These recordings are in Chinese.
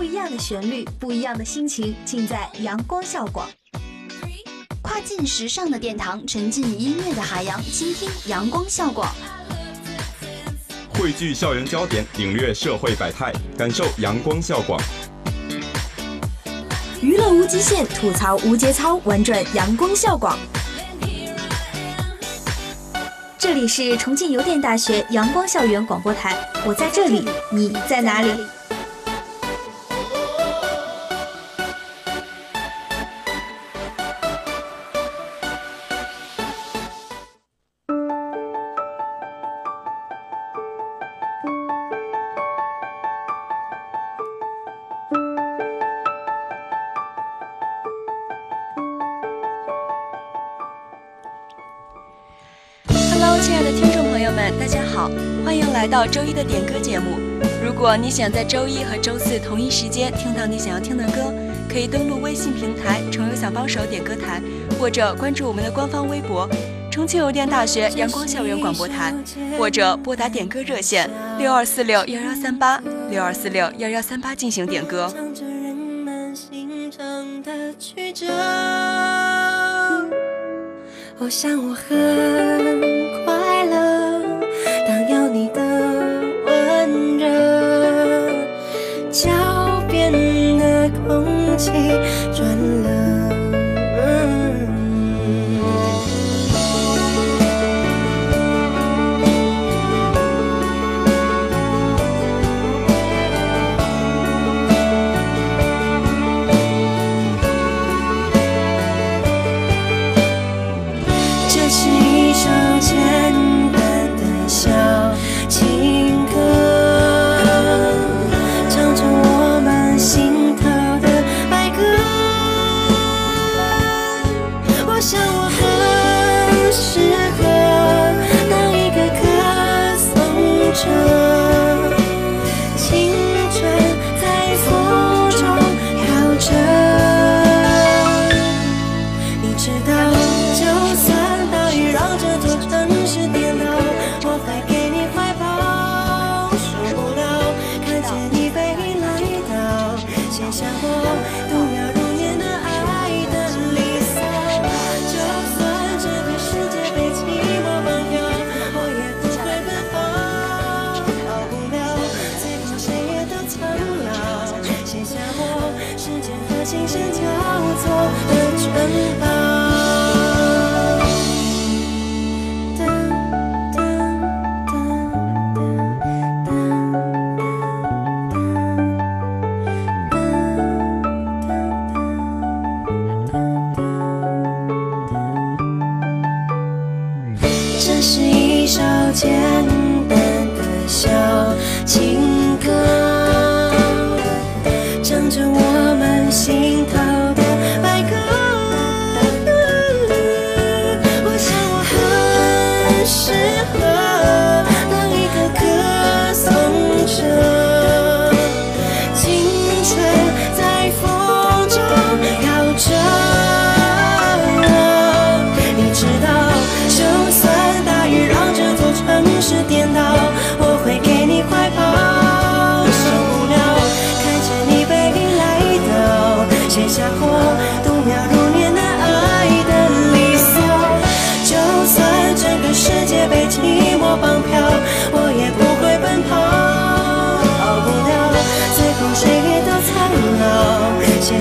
不一样的旋律，不一样的心情，尽在阳光校广。跨进时尚的殿堂，沉浸音乐的海洋，倾听阳光校广。汇聚校园焦点，领略社会百态，感受阳光校广。娱乐无极限，吐槽无节操，玩转阳光校广。这里是重庆邮电大学阳光校园广播台，我在这里，你在哪里？到周一的点歌节目。如果你想在周一和周四同一时间听到你想要听的歌，可以登录微信平台“重游小帮手点歌台”，或者关注我们的官方微博“重庆邮电大学阳光校园广播台”，或者拨打点歌热线六二四六幺幺三八六二四六幺幺三八进行点歌。我想我很起。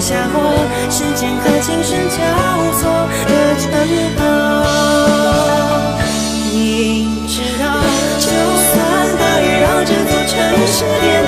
家伙，时间和琴声交错的城堡，你知道，就算大雨让这座城市颠。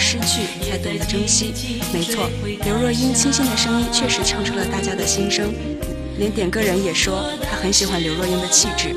失去才懂得珍惜。没错刘若英清新的声音确实唱出了大家的心声。连点歌人也说他很喜欢刘若英的气质。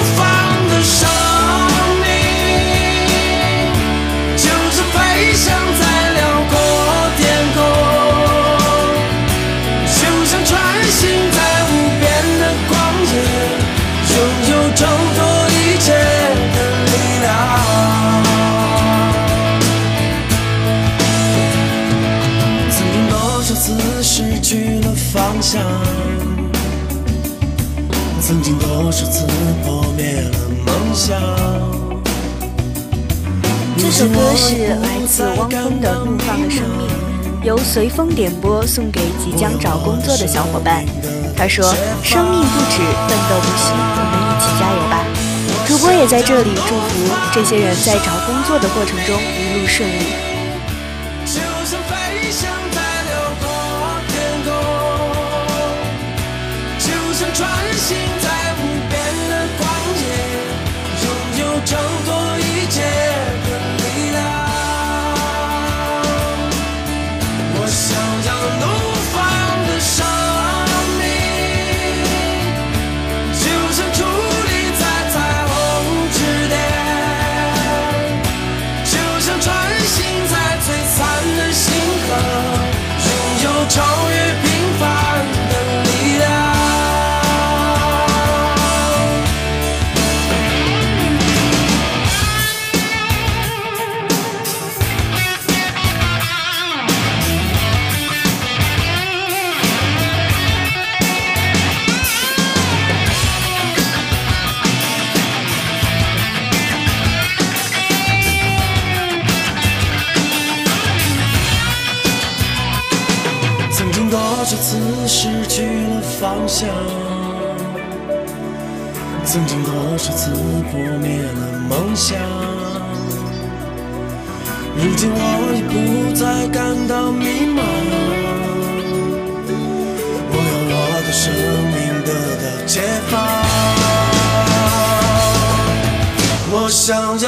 想。曾经多少次破灭了梦想这首歌是来自汪峰的怒放的生命由随风点播送给即将找工作的小伙伴他说生命不止奋斗不息我们一起加油吧主播也在这里祝福这些人在找工作的过程中一路顺利次破灭了梦想。如今我已不再感到迷茫，我要我的生命得到解放。我想要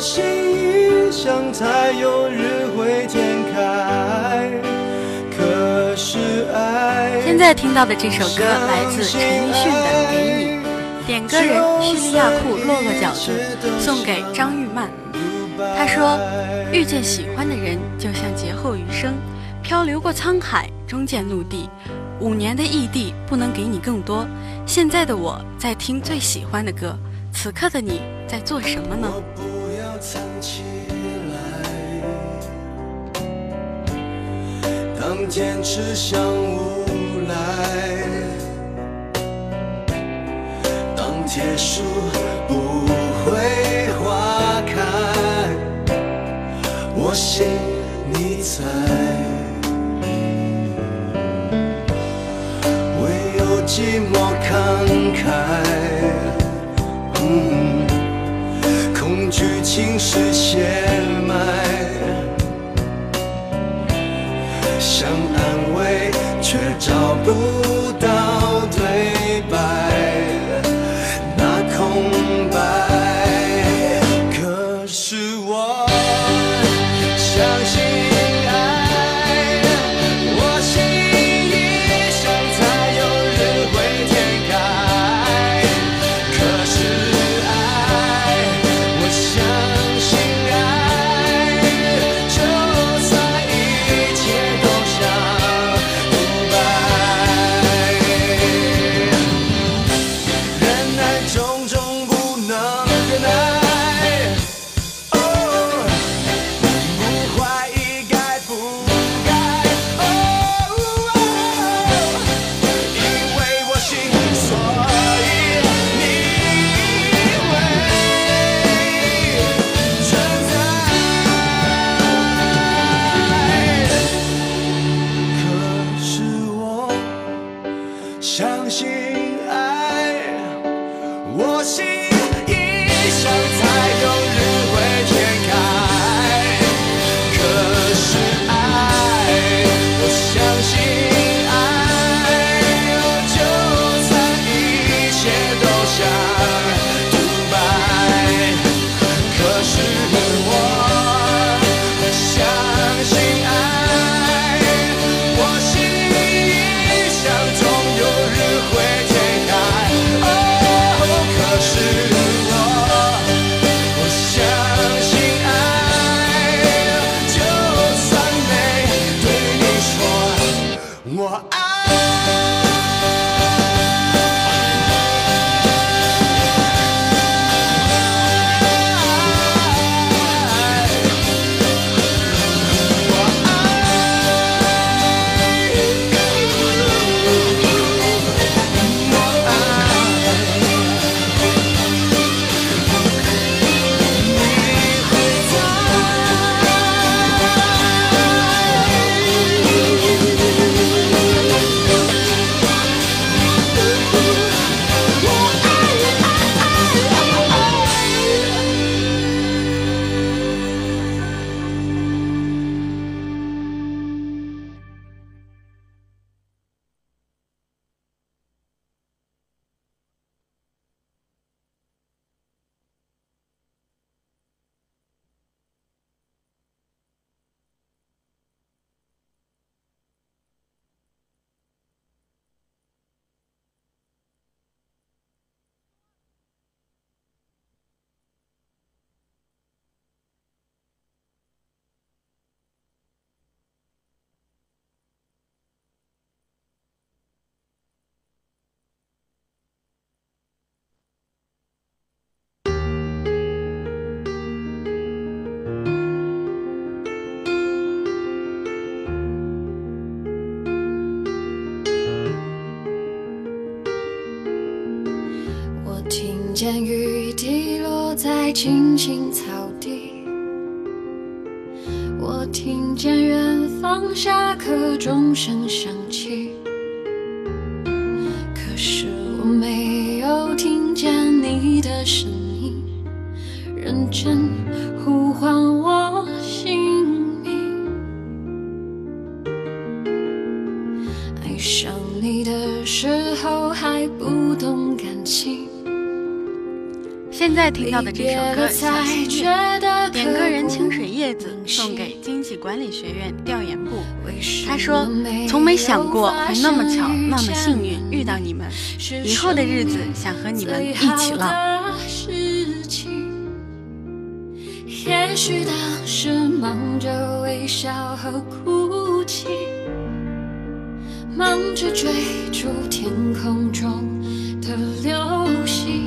心一想才有日会天开。可是爱。现在听到的这首歌来自陈奕迅的《给你》，点歌人叙利亚库落落饺子送给张玉曼。他说：“遇见喜欢的人，就像劫后余生，漂流过沧海，终见陆地。五年的异地不能给你更多。现在的我在听最喜欢的歌，此刻的你在做什么呢？”藏起来，当坚持像无赖，当结束不会花开，我信你在，唯有寂寞慷慨，恐惧侵蚀血脉，想安慰却找不到见雨滴落在青青草地，我听见远方下课钟声响听到的这首歌《小幸运》，点歌人清水叶子送给经济管理学院调研部。他说：“从没想过会那么巧，那么幸运遇到你们。以后的日子想和你们一起浪。事情。也许当时忙着微笑和哭泣，忙着追逐天空中的流星，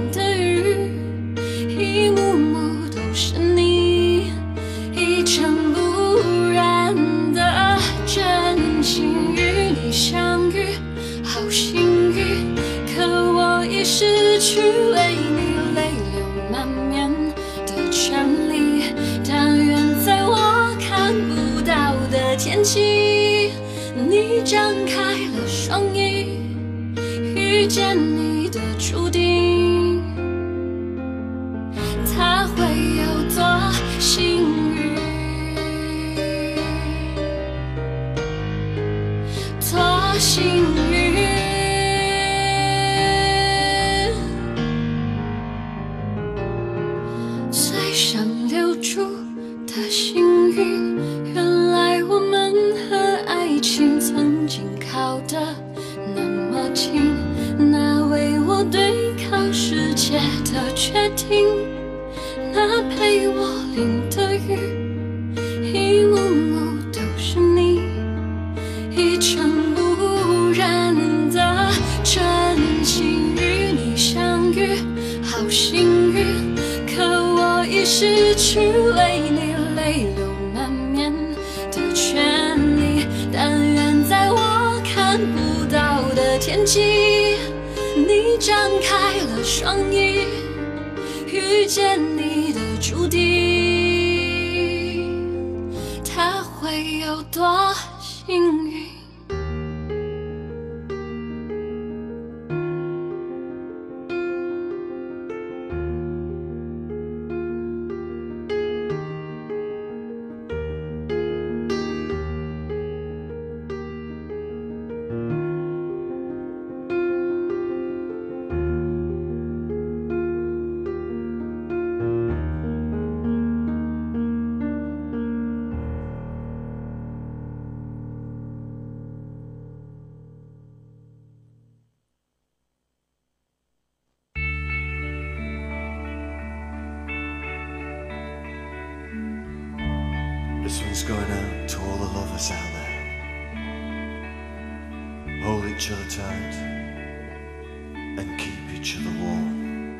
去为你泪流满面的权利。但愿在我看不到的天气，你张开了双翼，遇见靠得那么近，那为我对抗世界的决定，那陪我淋张开了双翼，遇见你的注定，？This one's going out to all the lovers out there. Hold each other tight and keep each other warm.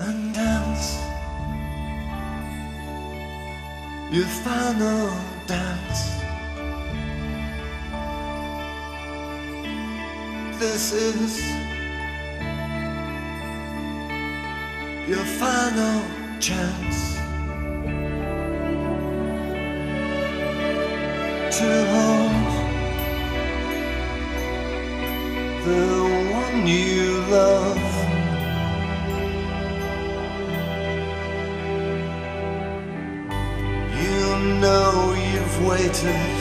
And dance your final dance. This is your final chance to hold the one you love. You know you've waited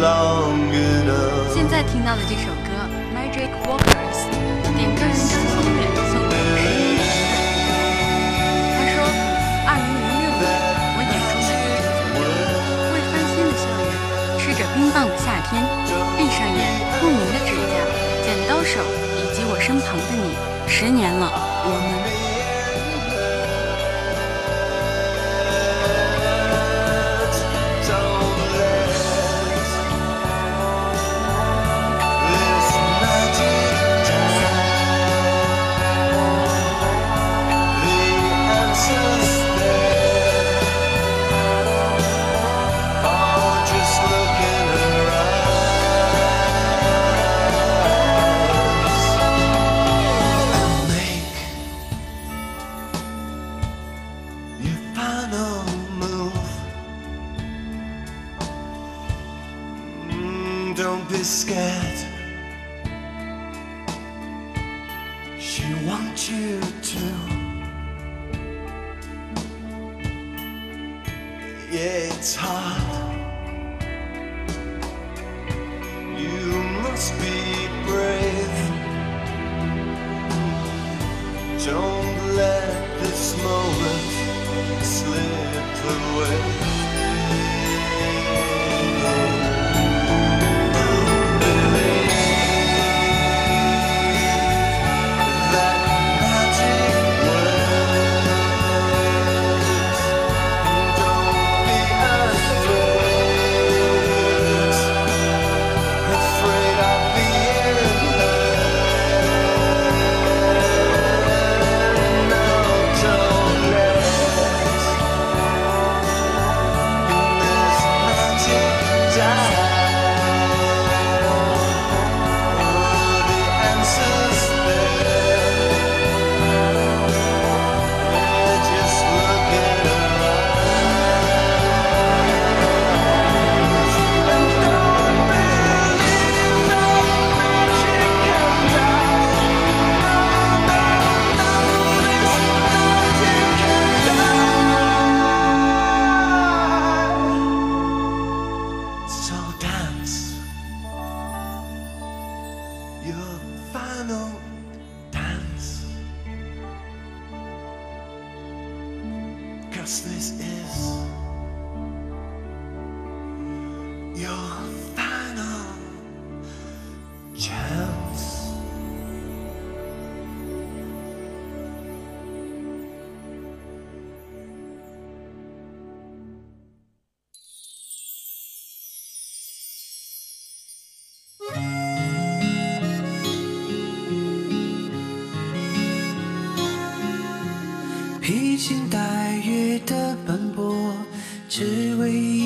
long enough. 现在听到的这首歌《Magic Walkers》， 手，以及我身旁的你。十年了，我们。”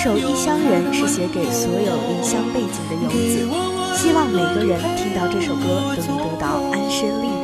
一首异乡人是写给所有离乡背井的游子。希望每个人听到这首歌都能得到安身立命。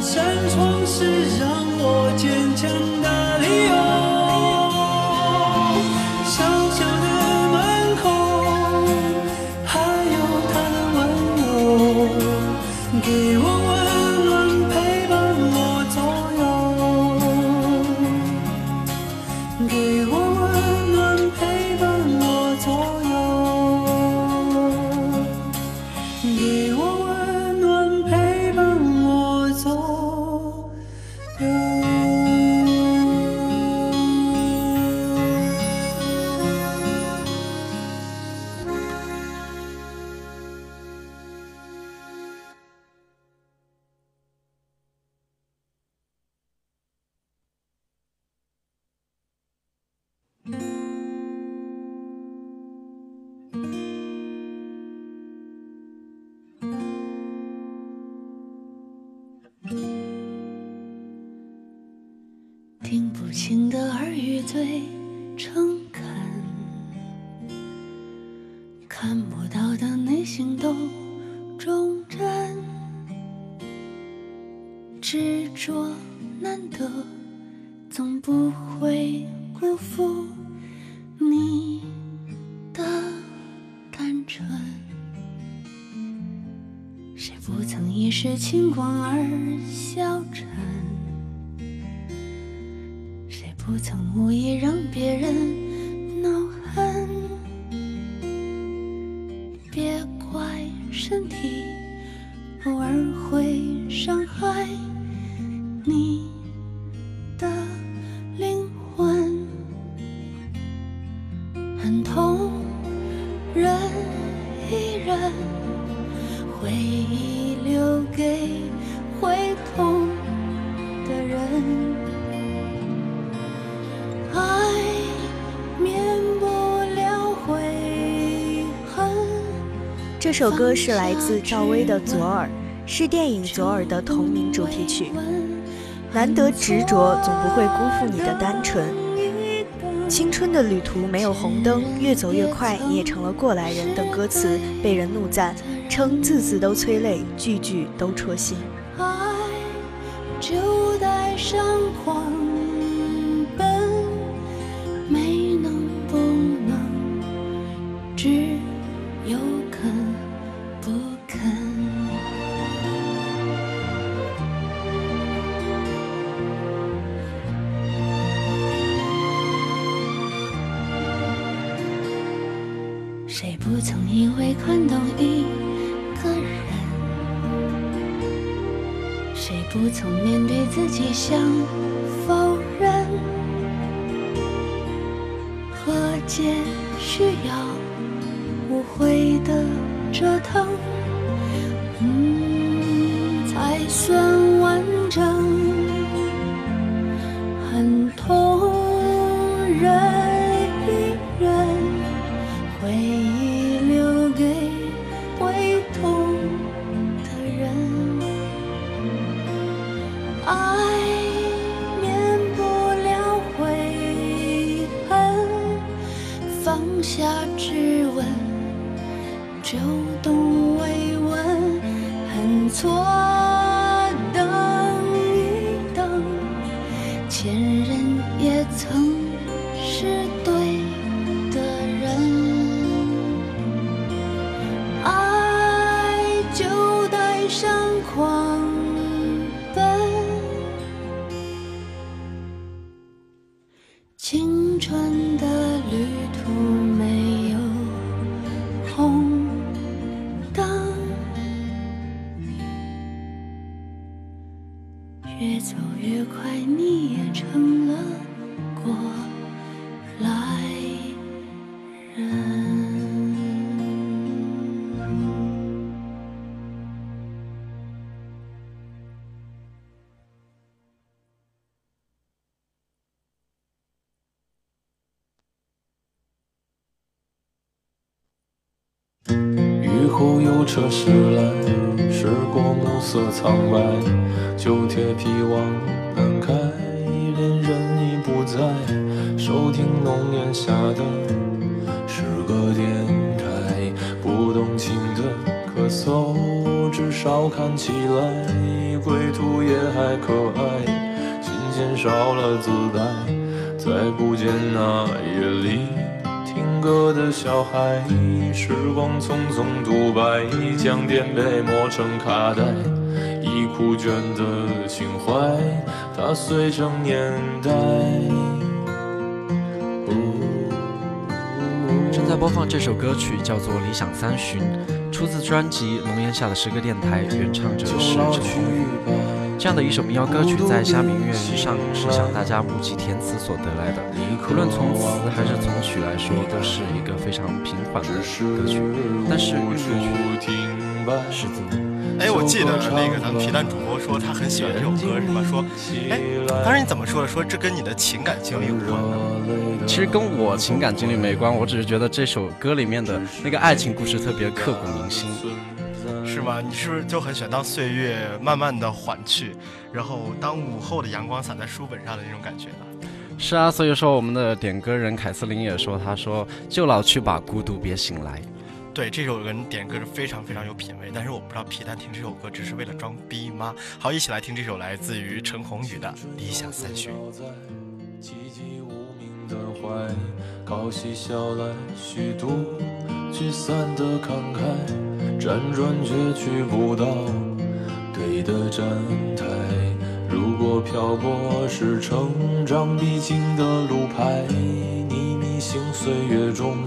扇窗是让我坚强的。春，谁不曾一时轻狂而消沉？谁不曾无意让别人？这首歌是来自赵薇的《左耳》，是电影《左耳》的同名主题曲。难得执着，总不会辜负你的单纯。青春的旅途没有红灯，越走越快，你也成了过来人等歌词被人怒赞，称字字都催泪，句句都戳心。爱就带上谁不曾因为看懂一个人？谁不曾面对自己想否认？和解需要无悔的折腾，嗯，才算快，你将颠沛磨成卡带，已枯卷的情怀，它碎成年代。正在播放这首歌曲叫做《理想三旬》，出自专辑《龙烟下的诗歌电台》，原唱者是陈鸿宇。这样的一首民谣歌曲，在虾米音乐上是向大家募集填词所得来的。无论从词还是从曲来说，都是一个非常平缓的歌曲。但是韵律曲十足。哎，我记得那个咱们皮蛋主播说他很喜欢这首歌，是吧？说，哎，当时你怎么说的？说这跟你的情感经历有关呢？其实跟我情感经历没关，我只是觉得这首歌里面的那个爱情故事特别刻骨铭心。是吗？你是不是就很喜欢当岁月慢慢的缓去，然后当午后的阳光洒在书本上的那种感觉呢？是啊，所以说我们的点歌人凯瑟琳也说，他说就老去吧，孤独别醒来。对，这首人点歌是非常非常有品味，但是我不知道皮蛋听这首歌只是为了装逼吗？好，一起来听这首来自于陈鸿宇的《理想三旬》。的怀，靠嬉笑来虚度，聚散的慷慨，辗转却去不到对的站台。如果漂泊是成长必经的路牌，你迷信岁月中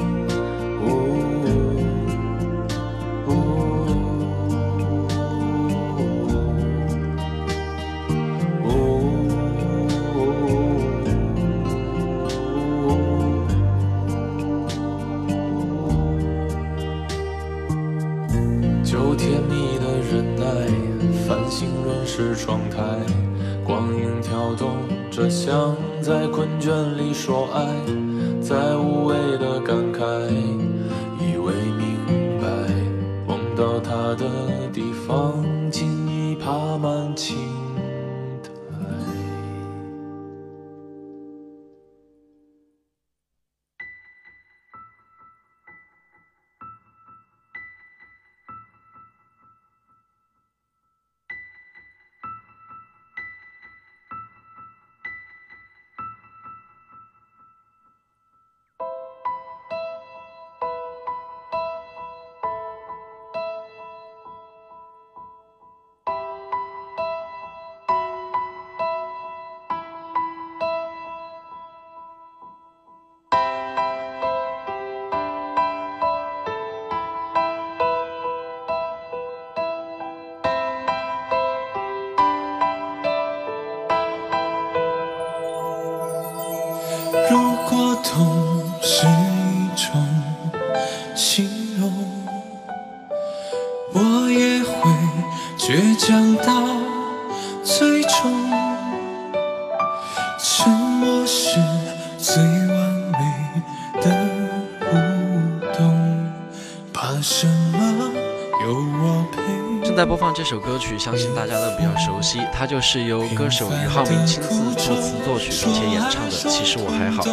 这首歌曲，相信大家都比较熟悉，它就是由歌手俞灏明亲自作词作曲并且演唱的《其实我还好》。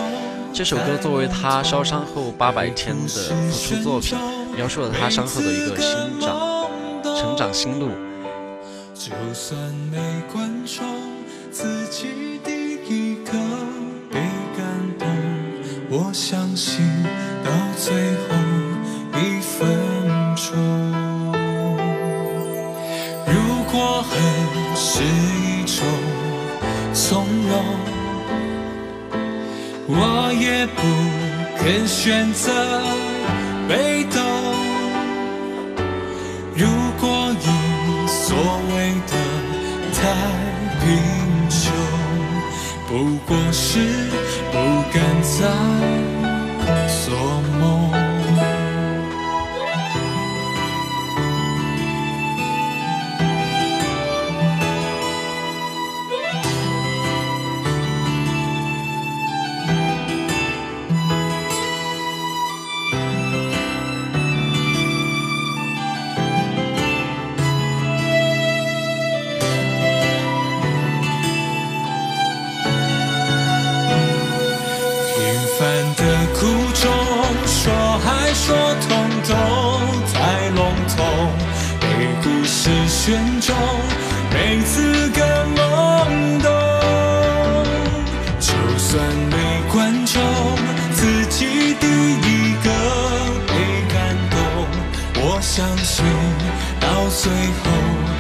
这首歌作为他烧伤后八百天的复出作品，描述了他伤后的一个心长、成长心路。就算没观众，自己第一个被感动，我相信到最后一分钟。如果恨是一种从容，我也不肯选择被动。如果你所谓的太贫穷，不过是不敢再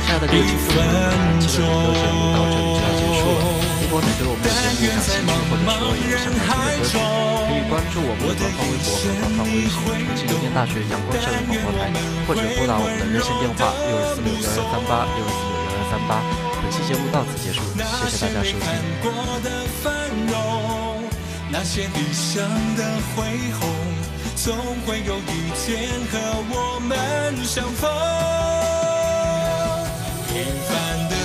后一分钟。如果你对我们的节目感兴趣，或者说有想听的歌曲，可以关注我们的官方微博和官方微信“重庆邮电大学阳光校园广播台”，或者拨打我们的热线电话六二四六幺幺三八六二四六幺幺三八。本期节目到此结束，谢谢大家收听。那些理想的恢宏，总会有一天和我们相逢。平凡的